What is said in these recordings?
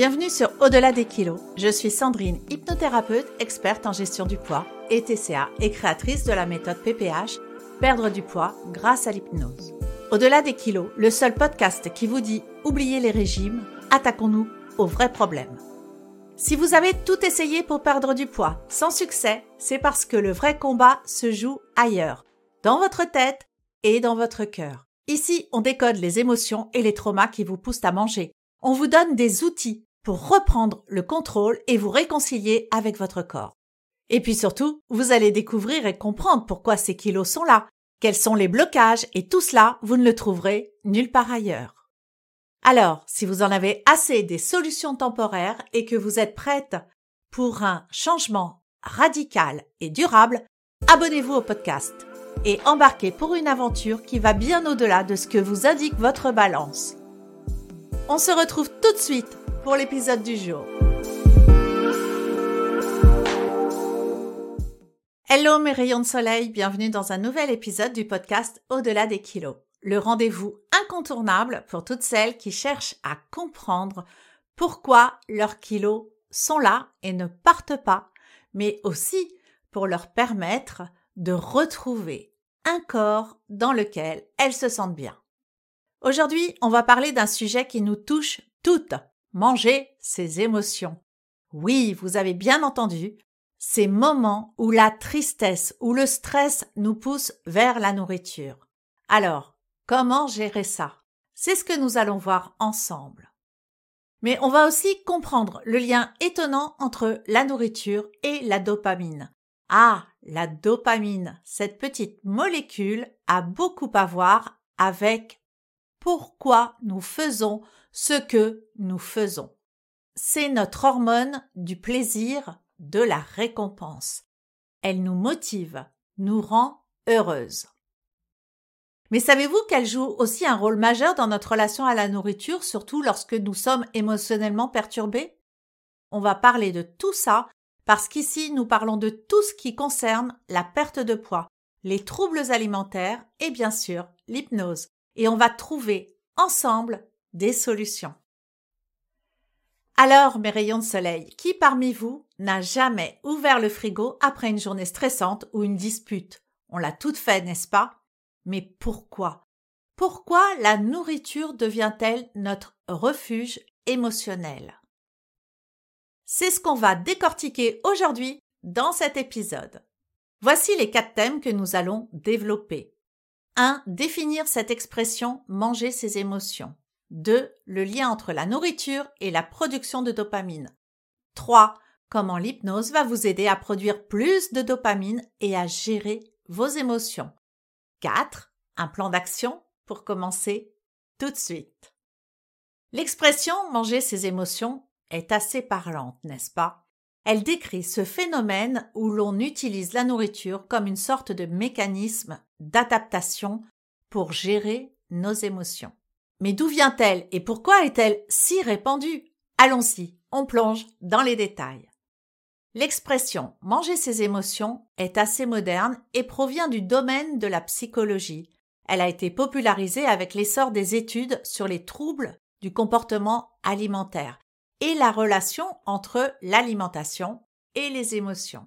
Bienvenue sur Au-delà des kilos. Je suis Sandrine, hypnothérapeute, experte en gestion du poids et TCA et créatrice de la méthode PPH, perdre du poids grâce à l'hypnose. Au-delà des kilos, le seul podcast qui vous dit oubliez les régimes, attaquons-nous aux vrais problèmes. Si vous avez tout essayé pour perdre du poids sans succès, c'est parce que le vrai combat se joue ailleurs, dans votre tête et dans votre cœur. Ici, on décode les émotions et les traumas qui vous poussent à manger. On vous donne des outils pour reprendre le contrôle et vous réconcilier avec votre corps. Et puis surtout, vous allez découvrir et comprendre pourquoi ces kilos sont là, quels sont les blocages et tout cela, vous ne le trouverez nulle part ailleurs. Alors, si vous en avez assez des solutions temporaires et que vous êtes prête pour un changement radical et durable, abonnez-vous au podcast et embarquez pour une aventure qui va bien au-delà de ce que vous indique votre balance. On se retrouve tout de suite pour l'épisode du jour. Hello mes rayons de soleil, bienvenue dans un nouvel épisode du podcast Au-delà des kilos, le rendez-vous incontournable pour toutes celles qui cherchent à comprendre pourquoi leurs kilos sont là et ne partent pas, mais aussi pour leur permettre de retrouver un corps dans lequel elles se sentent bien. Aujourd'hui, on va parler d'un sujet qui nous touche toutes, manger ses émotions. Oui, vous avez bien entendu, ces moments où la tristesse ou le stress nous pousse vers la nourriture. Alors, comment gérer ça? C'est ce que nous allons voir ensemble. Mais on va aussi comprendre le lien étonnant entre la nourriture et la dopamine. Ah, la dopamine, cette petite molécule a beaucoup à voir avec pourquoi nous faisons ce que nous faisons. C'est notre hormone du plaisir, de la récompense. Elle nous motive, nous rend heureuse. Mais savez-vous qu'elle joue aussi un rôle majeur dans notre relation à la nourriture, surtout lorsque nous sommes émotionnellement perturbés? On va parler de tout ça parce qu'ici nous parlons de tout ce qui concerne la perte de poids, les troubles alimentaires et bien sûr l'hypnose. Et on va trouver ensemble des solutions. Alors, mes rayons de soleil, qui parmi vous n'a jamais ouvert le frigo après une journée stressante ou une dispute? On l'a toute fait, n'est-ce pas? Mais pourquoi? Pourquoi la nourriture devient-elle notre refuge émotionnel? C'est ce qu'on va décortiquer aujourd'hui dans cet épisode. Voici les quatre thèmes que nous allons développer. 1. Définir cette expression manger ses émotions. 2. Le lien entre la nourriture et la production de dopamine. 3. Comment l'hypnose va vous aider à produire plus de dopamine et à gérer vos émotions. 4. Un plan d'action pour commencer tout de suite. L'expression manger ses émotions est assez parlante, n'est-ce pas? Elle décrit ce phénomène où l'on utilise la nourriture comme une sorte de mécanisme d'adaptation pour gérer nos émotions. Mais d'où vient-elle et pourquoi est-elle si répandue? Allons-y, on plonge dans les détails. L'expression manger ses émotions est assez moderne et provient du domaine de la psychologie. Elle a été popularisée avec l'essor des études sur les troubles du comportement alimentaire et la relation entre l'alimentation et les émotions.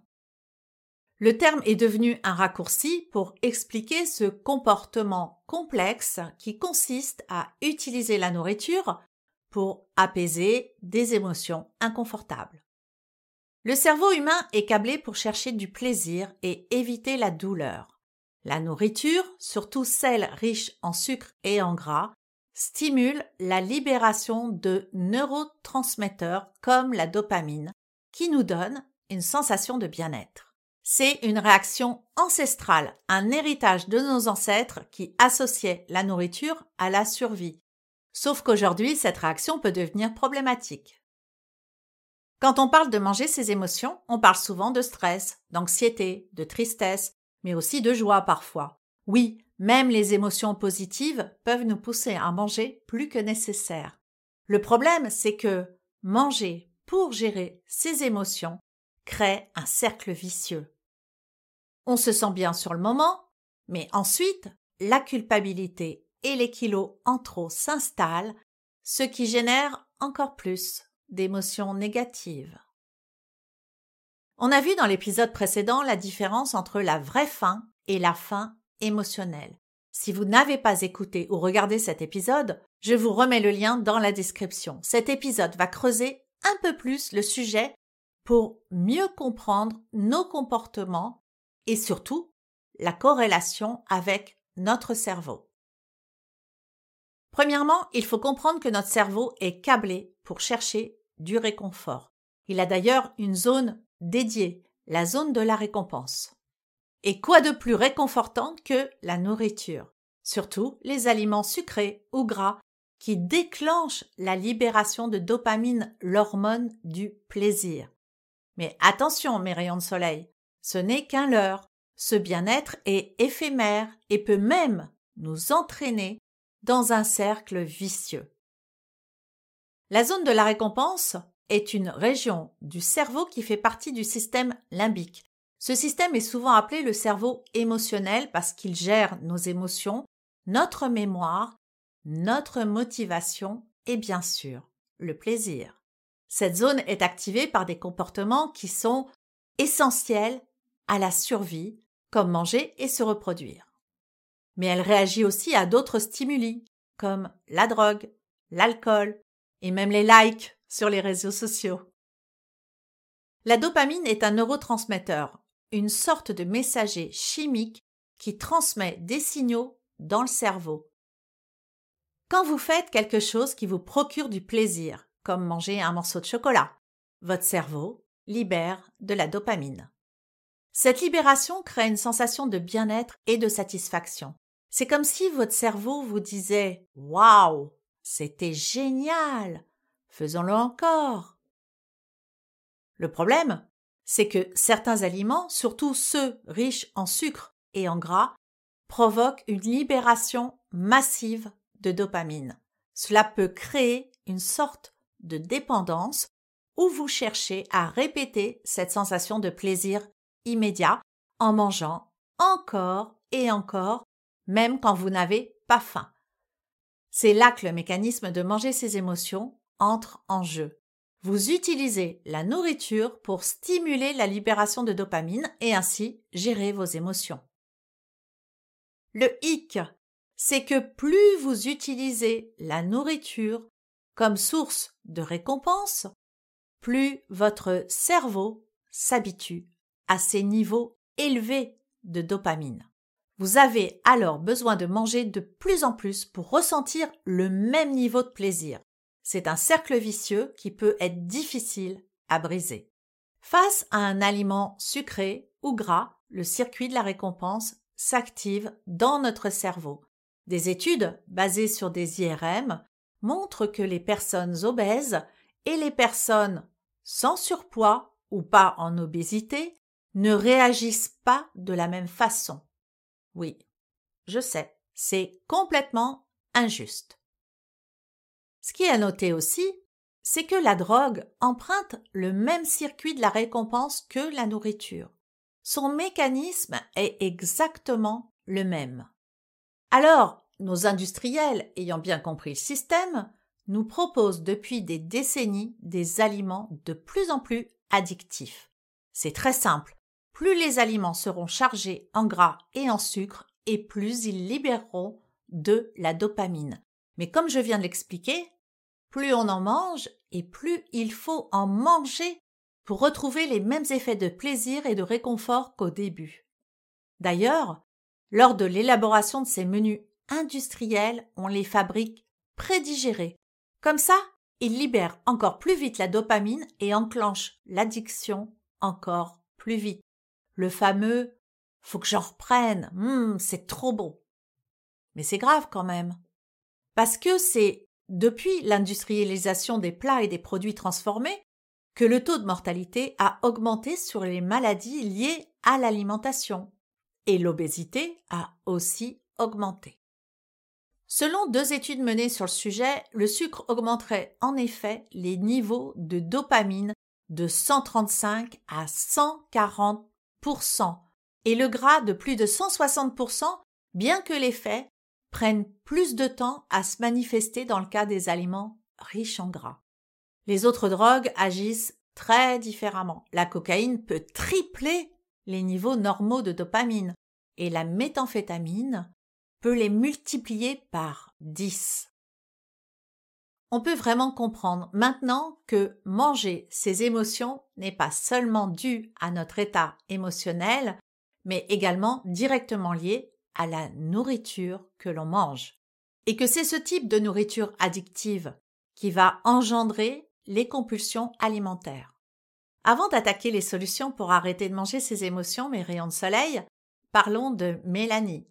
Le terme est devenu un raccourci pour expliquer ce comportement complexe qui consiste à utiliser la nourriture pour apaiser des émotions inconfortables. Le cerveau humain est câblé pour chercher du plaisir et éviter la douleur. La nourriture, surtout celle riche en sucre et en gras, stimule la libération de neurotransmetteurs comme la dopamine, qui nous donne une sensation de bien-être. C'est une réaction ancestrale, un héritage de nos ancêtres qui associait la nourriture à la survie. Sauf qu'aujourd'hui, cette réaction peut devenir problématique. Quand on parle de manger ses émotions, on parle souvent de stress, d'anxiété, de tristesse, mais aussi de joie parfois. Oui, même les émotions positives peuvent nous pousser à manger plus que nécessaire. Le problème, c'est que manger pour gérer ses émotions crée un cercle vicieux. On se sent bien sur le moment, mais ensuite, la culpabilité et les kilos en trop s'installent, ce qui génère encore plus d'émotions négatives. On a vu dans l'épisode précédent la différence entre la vraie faim et la faim émotionnelle. Si vous n'avez pas écouté ou regardé cet épisode, je vous remets le lien dans la description. Cet épisode va creuser un peu plus le sujet pour mieux comprendre nos comportements et surtout la corrélation avec notre cerveau. Premièrement, il faut comprendre que notre cerveau est câblé pour chercher du réconfort. Il a d'ailleurs une zone dédiée, la zone de la récompense. Et quoi de plus réconfortant que la nourriture, surtout les aliments sucrés ou gras qui déclenchent la libération de dopamine, l'hormone du plaisir. Mais attention, mes rayons de soleil, ce n'est qu'un leurre. Ce bien-être est éphémère et peut même nous entraîner dans un cercle vicieux. La zone de la récompense est une région du cerveau qui fait partie du système limbique. Ce système est souvent appelé le cerveau émotionnel parce qu'il gère nos émotions, notre mémoire, notre motivation et bien sûr le plaisir. Cette zone est activée par des comportements qui sont essentiels à la survie, comme manger et se reproduire. Mais elle réagit aussi à d'autres stimuli, comme la drogue, l'alcool et même les likes sur les réseaux sociaux. La dopamine est un neurotransmetteur, une sorte de messager chimique qui transmet des signaux dans le cerveau. Quand vous faites quelque chose qui vous procure du plaisir, comme manger un morceau de chocolat, votre cerveau libère de la dopamine. Cette libération crée une sensation de bien-être et de satisfaction. C'est comme si votre cerveau vous disait Waouh, c'était génial, faisons-le encore. Le problème, c'est que certains aliments, surtout ceux riches en sucre et en gras, provoquent une libération massive de dopamine. Cela peut créer une sorte de dépendance où vous cherchez à répéter cette sensation de plaisir immédiat en mangeant encore et encore, même quand vous n'avez pas faim. C'est là que le mécanisme de manger ses émotions entre en jeu. Vous utilisez la nourriture pour stimuler la libération de dopamine et ainsi gérer vos émotions. Le hic, c'est que plus vous utilisez la nourriture comme source de récompense, plus votre cerveau s'habitue à ces niveaux élevés de dopamine. Vous avez alors besoin de manger de plus en plus pour ressentir le même niveau de plaisir. C'est un cercle vicieux qui peut être difficile à briser. Face à un aliment sucré ou gras, le circuit de la récompense s'active dans notre cerveau. Des études basées sur des IRM montrent que les personnes obèses et les personnes sans surpoids ou pas en obésité ne réagissent pas de la même façon. Oui, je sais, c'est complètement injuste. Ce qui est à noter aussi, c'est que la drogue emprunte le même circuit de la récompense que la nourriture. Son mécanisme est exactement le même. Alors, nos industriels, ayant bien compris le système, nous proposent depuis des décennies des aliments de plus en plus addictifs. C'est très simple. Plus les aliments seront chargés en gras et en sucre, et plus ils libéreront de la dopamine. Mais comme je viens de l'expliquer, plus on en mange et plus il faut en manger pour retrouver les mêmes effets de plaisir et de réconfort qu'au début. D'ailleurs, lors de l'élaboration de ces menus industriels, on les fabrique prédigérés. Comme ça, ils libèrent encore plus vite la dopamine et enclenchent l'addiction encore plus vite. Le fameux faut que j'en reprenne, hum, c'est trop bon. Mais c'est grave quand même. Parce que c'est depuis l'industrialisation des plats et des produits transformés que le taux de mortalité a augmenté sur les maladies liées à l'alimentation. Et l'obésité a aussi augmenté. Selon deux études menées sur le sujet, le sucre augmenterait en effet les niveaux de dopamine de 135 à 140 et le gras de plus de 160% bien que l'effet prenne plus de temps à se manifester dans le cas des aliments riches en gras. Les autres drogues agissent très différemment. La cocaïne peut tripler les niveaux normaux de dopamine et la méthamphétamine peut les multiplier par 10. On peut vraiment comprendre maintenant que manger ses émotions n'est pas seulement dû à notre état émotionnel, mais également directement lié à la nourriture que l'on mange. Et que c'est ce type de nourriture addictive qui va engendrer les compulsions alimentaires. Avant d'attaquer les solutions pour arrêter de manger ses émotions, mes rayons de soleil, parlons de Mélanie.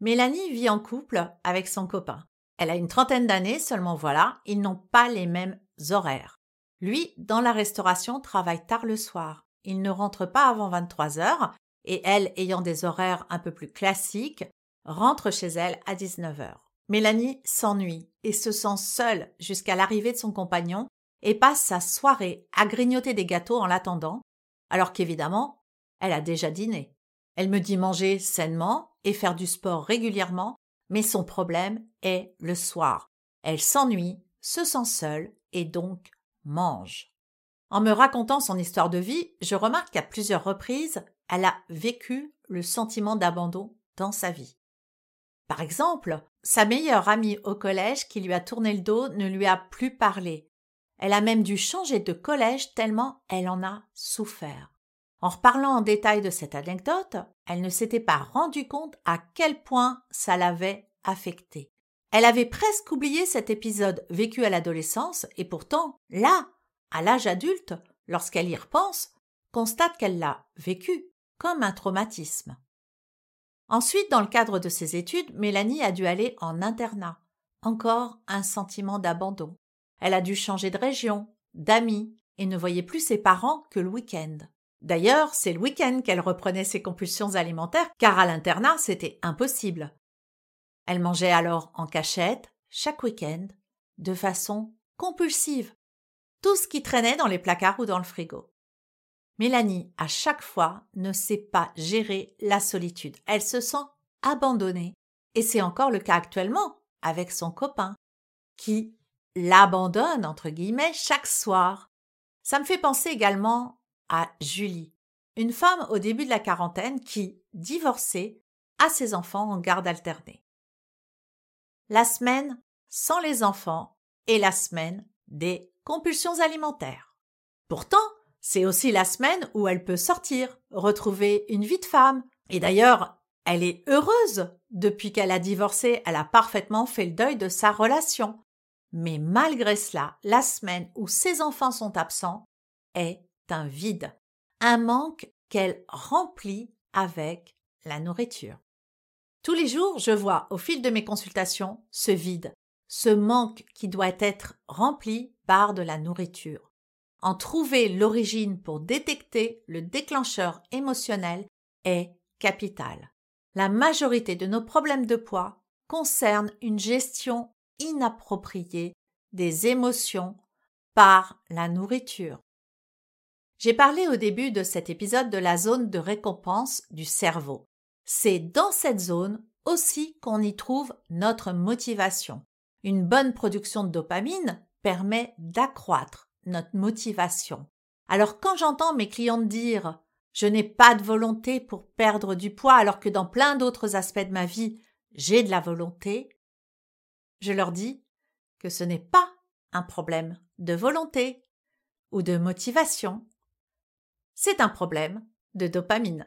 Mélanie vit en couple avec son copain. Elle a une trentaine d'années, seulement voilà, ils n'ont pas les mêmes horaires. Lui, dans la restauration, travaille tard le soir. Il ne rentre pas avant 23 heures, et elle, ayant des horaires un peu plus classiques, rentre chez elle à 19 heures. Mélanie s'ennuie et se sent seule jusqu'à l'arrivée de son compagnon et passe sa soirée à grignoter des gâteaux en l'attendant, alors qu'évidemment, elle a déjà dîné. Elle me dit manger sainement et faire du sport régulièrement, mais son problème est le soir. Elle s'ennuie, se sent seule et donc mange. En me racontant son histoire de vie, je remarque qu'à plusieurs reprises, elle a vécu le sentiment d'abandon dans sa vie. Par exemple, sa meilleure amie au collège qui lui a tourné le dos ne lui a plus parlé. Elle a même dû changer de collège tellement elle en a souffert. En reparlant en détail de cette anecdote, elle ne s'était pas rendue compte à quel point ça l'avait affectée. Elle avait presque oublié cet épisode vécu à l'adolescence et pourtant, là, à l'âge adulte, lorsqu'elle y repense, constate qu'elle l'a vécu comme un traumatisme. Ensuite, dans le cadre de ses études, Mélanie a dû aller en internat. Encore un sentiment d'abandon. Elle a dû changer de région, d'amis, et ne voyait plus ses parents que le week-end. D'ailleurs, c'est le week-end qu'elle reprenait ses compulsions alimentaires, car à l'internat, c'était impossible. Elle mangeait alors en cachette, chaque week-end, de façon compulsive. Tout ce qui traînait dans les placards ou dans le frigo. Mélanie, à chaque fois, ne sait pas gérer la solitude. Elle se sent abandonnée. Et c'est encore le cas actuellement avec son copain, qui l'abandonne, entre guillemets, chaque soir. Ça me fait penser également à Julie, une femme au début de la quarantaine qui, divorcée, a ses enfants en garde alternée. La semaine sans les enfants et la semaine des compulsions alimentaires. Pourtant, c'est aussi la semaine où elle peut sortir, retrouver une vie de femme. Et d'ailleurs, elle est heureuse. Depuis qu'elle a divorcé, elle a parfaitement fait le deuil de sa relation. Mais malgré cela, la semaine où ses enfants sont absents est un vide, un manque qu'elle remplit avec la nourriture. Tous les jours, je vois au fil de mes consultations ce vide, ce manque qui doit être rempli par de la nourriture. En trouver l'origine pour détecter le déclencheur émotionnel est capital. La majorité de nos problèmes de poids concernent une gestion inappropriée des émotions par la nourriture. J'ai parlé au début de cet épisode de la zone de récompense du cerveau. C'est dans cette zone aussi qu'on y trouve notre motivation. Une bonne production de dopamine permet d'accroître notre motivation. Alors quand j'entends mes clientes dire je n'ai pas de volonté pour perdre du poids alors que dans plein d'autres aspects de ma vie j'ai de la volonté, je leur dis que ce n'est pas un problème de volonté ou de motivation. C'est un problème de dopamine.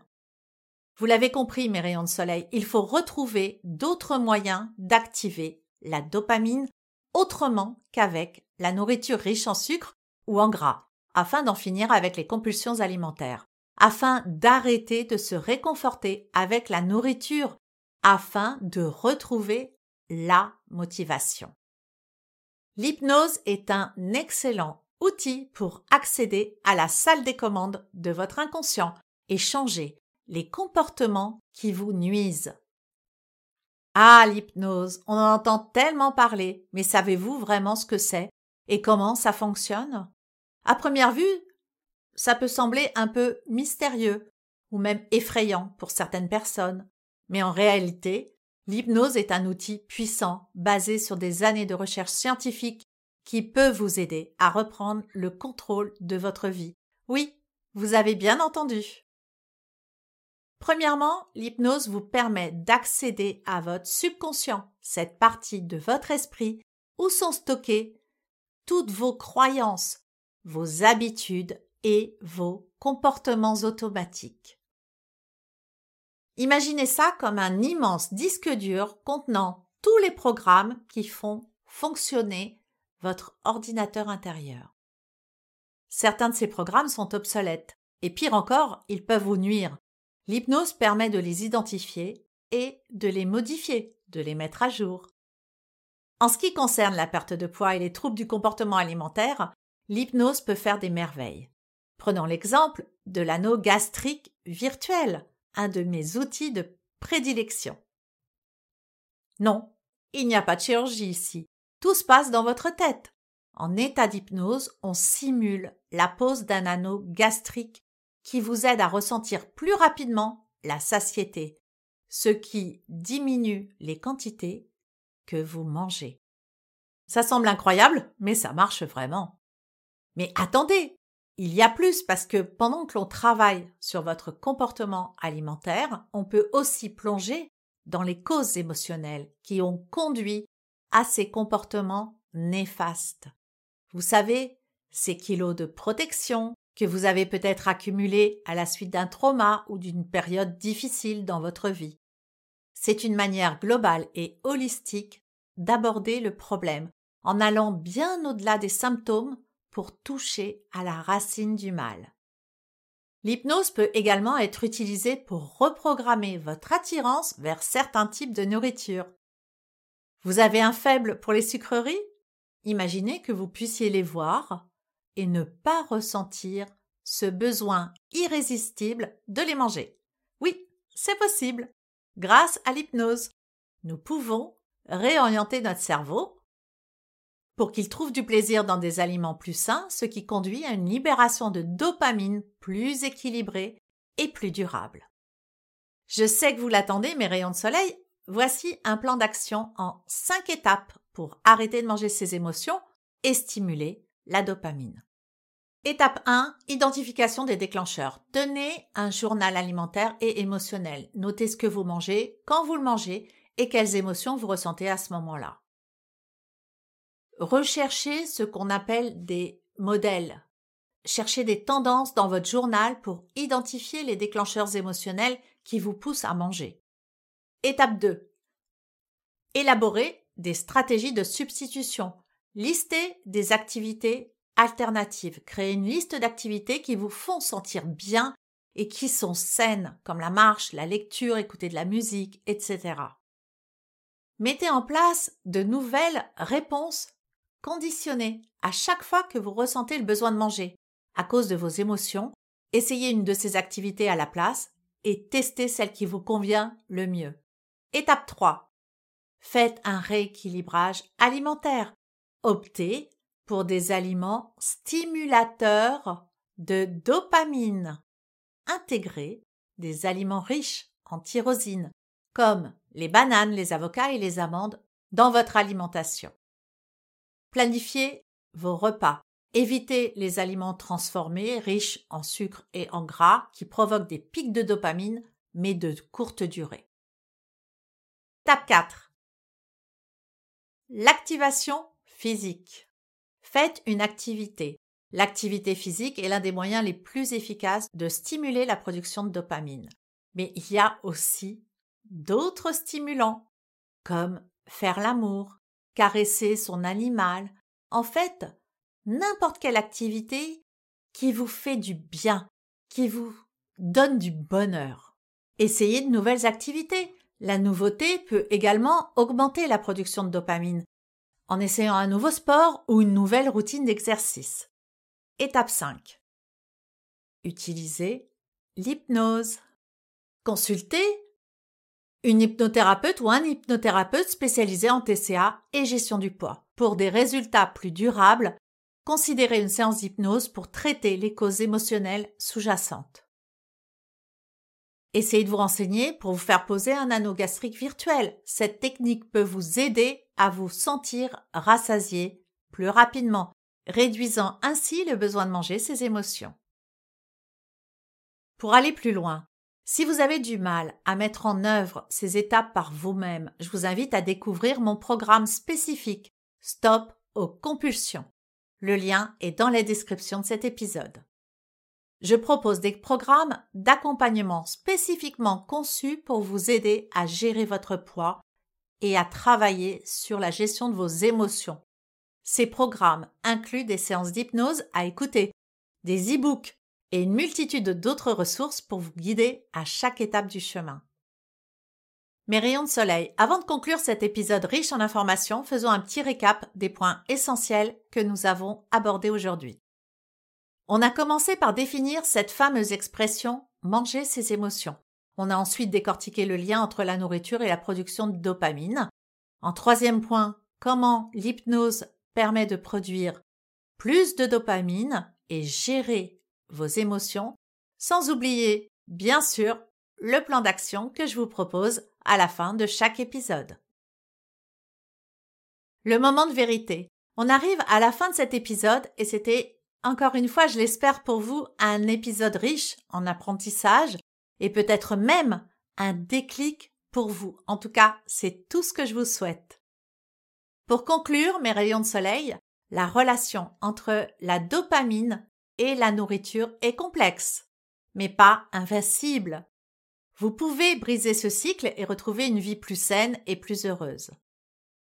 Vous l'avez compris, mes rayons de soleil, il faut retrouver d'autres moyens d'activer la dopamine autrement qu'avec la nourriture riche en sucre ou en gras, afin d'en finir avec les compulsions alimentaires, afin d'arrêter de se réconforter avec la nourriture, afin de retrouver la motivation. L'hypnose est un excellent outil pour accéder à la salle des commandes de votre inconscient et changer les comportements qui vous nuisent. Ah, l'hypnose, on en entend tellement parler, mais savez-vous vraiment ce que c'est et comment ça fonctionne? À première vue, ça peut sembler un peu mystérieux ou même effrayant pour certaines personnes, mais en réalité, l'hypnose est un outil puissant basé sur des années de recherche scientifique qui peut vous aider à reprendre le contrôle de votre vie. Oui, vous avez bien entendu. Premièrement, l'hypnose vous permet d'accéder à votre subconscient, cette partie de votre esprit où sont stockées toutes vos croyances, vos habitudes et vos comportements automatiques. Imaginez ça comme un immense disque dur contenant tous les programmes qui font fonctionner votre ordinateur intérieur. Certains de ces programmes sont obsolètes, et pire encore, ils peuvent vous nuire. L'hypnose permet de les identifier et de les modifier, de les mettre à jour. En ce qui concerne la perte de poids et les troubles du comportement alimentaire, l'hypnose peut faire des merveilles. Prenons l'exemple de l'anneau gastrique virtuel, un de mes outils de prédilection. Non, il n'y a pas de chirurgie ici. Tout se passe dans votre tête. En état d'hypnose, on simule la pose d'un anneau gastrique qui vous aide à ressentir plus rapidement la satiété, ce qui diminue les quantités que vous mangez. Ça semble incroyable, mais ça marche vraiment. Mais attendez, il y a plus parce que pendant que l'on travaille sur votre comportement alimentaire, on peut aussi plonger dans les causes émotionnelles qui ont conduit à ces comportements néfastes. Vous savez, ces kilos de protection que vous avez peut-être accumulés à la suite d'un trauma ou d'une période difficile dans votre vie. C'est une manière globale et holistique d'aborder le problème en allant bien au-delà des symptômes pour toucher à la racine du mal. L'hypnose peut également être utilisée pour reprogrammer votre attirance vers certains types de nourriture. Vous avez un faible pour les sucreries? Imaginez que vous puissiez les voir et ne pas ressentir ce besoin irrésistible de les manger. Oui, c'est possible. Grâce à l'hypnose, nous pouvons réorienter notre cerveau pour qu'il trouve du plaisir dans des aliments plus sains, ce qui conduit à une libération de dopamine plus équilibrée et plus durable. Je sais que vous l'attendez, mes rayons de soleil. Voici un plan d'action en cinq étapes pour arrêter de manger ses émotions et stimuler la dopamine. Étape 1. Identification des déclencheurs. Tenez un journal alimentaire et émotionnel. Notez ce que vous mangez, quand vous le mangez et quelles émotions vous ressentez à ce moment-là. Recherchez ce qu'on appelle des modèles. Cherchez des tendances dans votre journal pour identifier les déclencheurs émotionnels qui vous poussent à manger. Étape 2. Élaborez des stratégies de substitution. Listez des activités alternatives. Créez une liste d'activités qui vous font sentir bien et qui sont saines, comme la marche, la lecture, écouter de la musique, etc. Mettez en place de nouvelles réponses Conditionnez à chaque fois que vous ressentez le besoin de manger. À cause de vos émotions, essayez une de ces activités à la place et testez celle qui vous convient le mieux. Étape 3. Faites un rééquilibrage alimentaire. Optez pour des aliments stimulateurs de dopamine. Intégrez des aliments riches en tyrosine, comme les bananes, les avocats et les amandes, dans votre alimentation. Planifiez vos repas. Évitez les aliments transformés, riches en sucre et en gras, qui provoquent des pics de dopamine, mais de courte durée. Tape 4. L'activation physique. Faites une activité. L'activité physique est l'un des moyens les plus efficaces de stimuler la production de dopamine. Mais il y a aussi d'autres stimulants, comme faire l'amour, caresser son animal, en fait, n'importe quelle activité qui vous fait du bien, qui vous donne du bonheur. Essayez de nouvelles activités. La nouveauté peut également augmenter la production de dopamine en essayant un nouveau sport ou une nouvelle routine d'exercice. Étape 5. Utilisez l'hypnose. Consultez une hypnothérapeute ou un hypnothérapeute spécialisé en TCA et gestion du poids. Pour des résultats plus durables, considérez une séance d'hypnose pour traiter les causes émotionnelles sous-jacentes. Essayez de vous renseigner pour vous faire poser un anneau gastrique virtuel. Cette technique peut vous aider à vous sentir rassasié plus rapidement, réduisant ainsi le besoin de manger ses émotions. Pour aller plus loin, si vous avez du mal à mettre en œuvre ces étapes par vous-même, je vous invite à découvrir mon programme spécifique Stop aux compulsions. Le lien est dans la description de cet épisode. Je propose des programmes d'accompagnement spécifiquement conçus pour vous aider à gérer votre poids et à travailler sur la gestion de vos émotions. Ces programmes incluent des séances d'hypnose à écouter, des e-books et une multitude d'autres ressources pour vous guider à chaque étape du chemin. Mes rayons de soleil, avant de conclure cet épisode riche en informations, faisons un petit récap des points essentiels que nous avons abordés aujourd'hui. On a commencé par définir cette fameuse expression manger ses émotions. On a ensuite décortiqué le lien entre la nourriture et la production de dopamine. En troisième point, comment l'hypnose permet de produire plus de dopamine et gérer vos émotions, sans oublier, bien sûr, le plan d'action que je vous propose à la fin de chaque épisode. Le moment de vérité. On arrive à la fin de cet épisode et c'était, encore une fois, je l'espère pour vous, un épisode riche en apprentissage et peut-être même un déclic pour vous. En tout cas, c'est tout ce que je vous souhaite. Pour conclure, mes rayons de soleil, la relation entre la dopamine et la nourriture est complexe, mais pas invincible. Vous pouvez briser ce cycle et retrouver une vie plus saine et plus heureuse.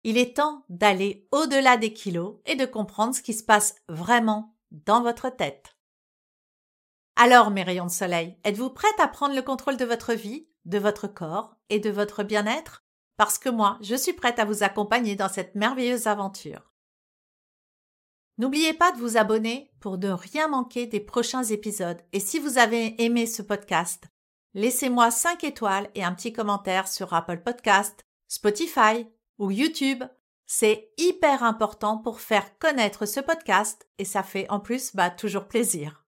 Il est temps d'aller au-delà des kilos et de comprendre ce qui se passe vraiment dans votre tête. Alors, mes rayons de soleil, êtes-vous prête à prendre le contrôle de votre vie, de votre corps et de votre bien-être? Parce que moi, je suis prête à vous accompagner dans cette merveilleuse aventure. N'oubliez pas de vous abonner pour ne rien manquer des prochains épisodes. Et si vous avez aimé ce podcast, laissez-moi 5 étoiles et un petit commentaire sur Apple Podcast, Spotify ou YouTube. C'est hyper important pour faire connaître ce podcast et ça fait en plus bah, toujours plaisir.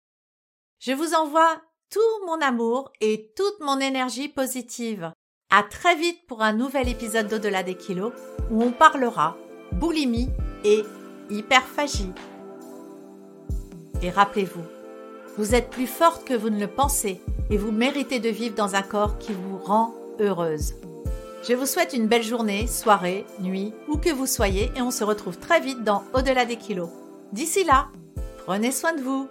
Je vous envoie tout mon amour et toute mon énergie positive. À très vite pour un nouvel épisode d'Au-delà des kilos où on parlera boulimie et hyperphagie. Et rappelez-vous, vous êtes plus forte que vous ne le pensez et vous méritez de vivre dans un corps qui vous rend heureuse. Je vous souhaite une belle journée, soirée, nuit, où que vous soyez et on se retrouve très vite dans Au-delà des kilos. D'ici là, prenez soin de vous.